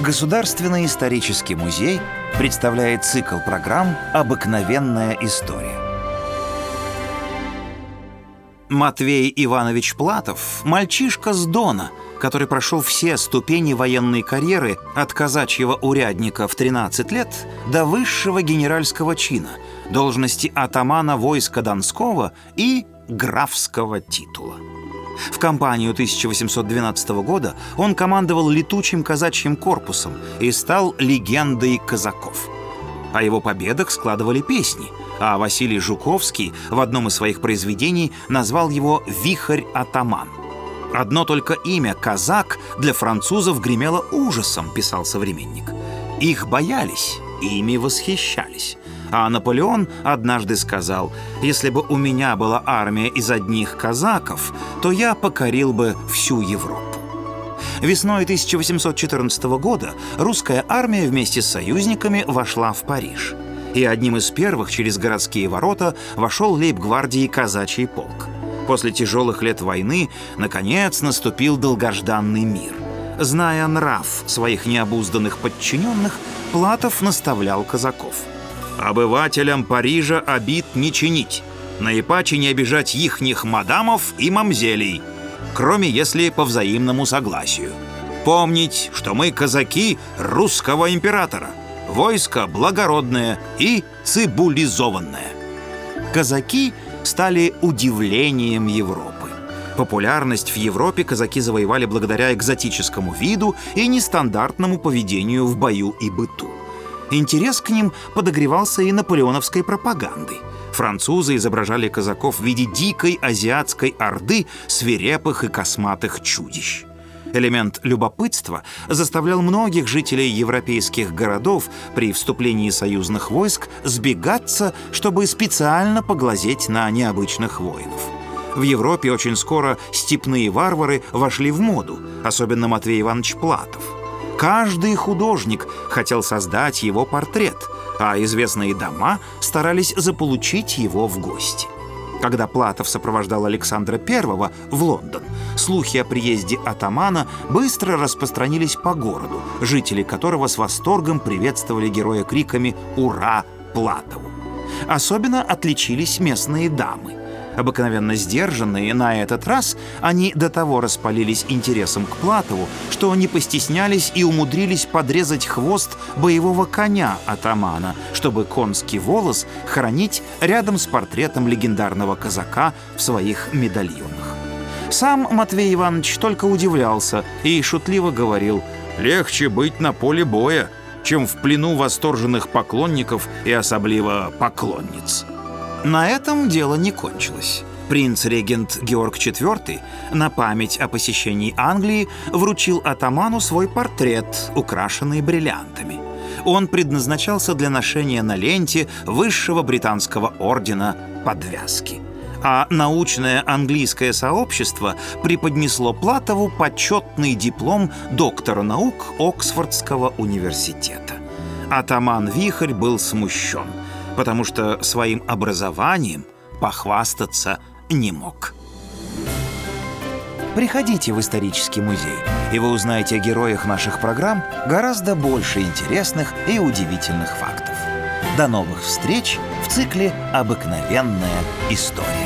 Государственный исторический музей представляет цикл программ «Обыкновенная история». Матвей Иванович Платов – мальчишка с Дона, который прошел все ступени военной карьеры от казачьего урядника в 13 лет до высшего генеральского чина, должности атамана войска Донского и графского титула. В кампанию 1812 года он командовал летучим казачьим корпусом и стал легендой казаков. О его победах складывали песни, а Василий Жуковский в одном из своих произведений назвал его «Вихрь-атаман». «Одно только имя «казак» для французов гремело ужасом», писал современник. Их боялись, ими восхищались. А Наполеон однажды сказал, «Если бы у меня была армия из одних казаков, то я покорил бы всю Европу». Весной 1814 года русская армия вместе с союзниками вошла в Париж. И одним из первых через городские ворота вошел лейб-гвардии казачий полк. После тяжелых лет войны, наконец, наступил долгожданный мир. Зная нрав своих необузданных подчиненных, Платов наставлял казаков – Обывателям Парижа обид не чинить, наипаче не обижать ихних мадамов и мамзелей, кроме если по взаимному согласию. Помнить, что мы казаки русского императора, войско благородное и цибулизованное. Казаки стали удивлением Европы. Популярность в Европе казаки завоевали благодаря экзотическому виду и нестандартному поведению в бою и быту. Интерес к ним подогревался и наполеоновской пропагандой. Французы изображали казаков в виде дикой азиатской орды свирепых и косматых чудищ. Элемент любопытства заставлял многих жителей европейских городов при вступлении союзных войск сбегаться, чтобы специально поглазеть на необычных воинов. В Европе очень скоро степные варвары вошли в моду, особенно Матвей Иванович Платов – Каждый художник хотел создать его портрет, а известные дома старались заполучить его в гости. Когда Платов сопровождал Александра I в Лондон, слухи о приезде атамана быстро распространились по городу, жители которого с восторгом приветствовали героя криками «Ура! Платову!». Особенно отличились местные дамы. Обыкновенно сдержанные, на этот раз они до того распалились интересом к Платову, что не постеснялись и умудрились подрезать хвост боевого коня атамана, чтобы конский волос хранить рядом с портретом легендарного казака в своих медальонах. Сам Матвей Иванович только удивлялся и шутливо говорил «Легче быть на поле боя, чем в плену восторженных поклонников и особливо поклонниц». На этом дело не кончилось. Принц-регент Георг IV на память о посещении Англии вручил атаману свой портрет, украшенный бриллиантами. Он предназначался для ношения на ленте высшего британского ордена подвязки. А научное английское сообщество преподнесло Платову почетный диплом доктора наук Оксфордского университета. Атаман Вихрь был смущен – потому что своим образованием похвастаться не мог. Приходите в исторический музей, и вы узнаете о героях наших программ гораздо больше интересных и удивительных фактов. До новых встреч в цикле «Обыкновенная история».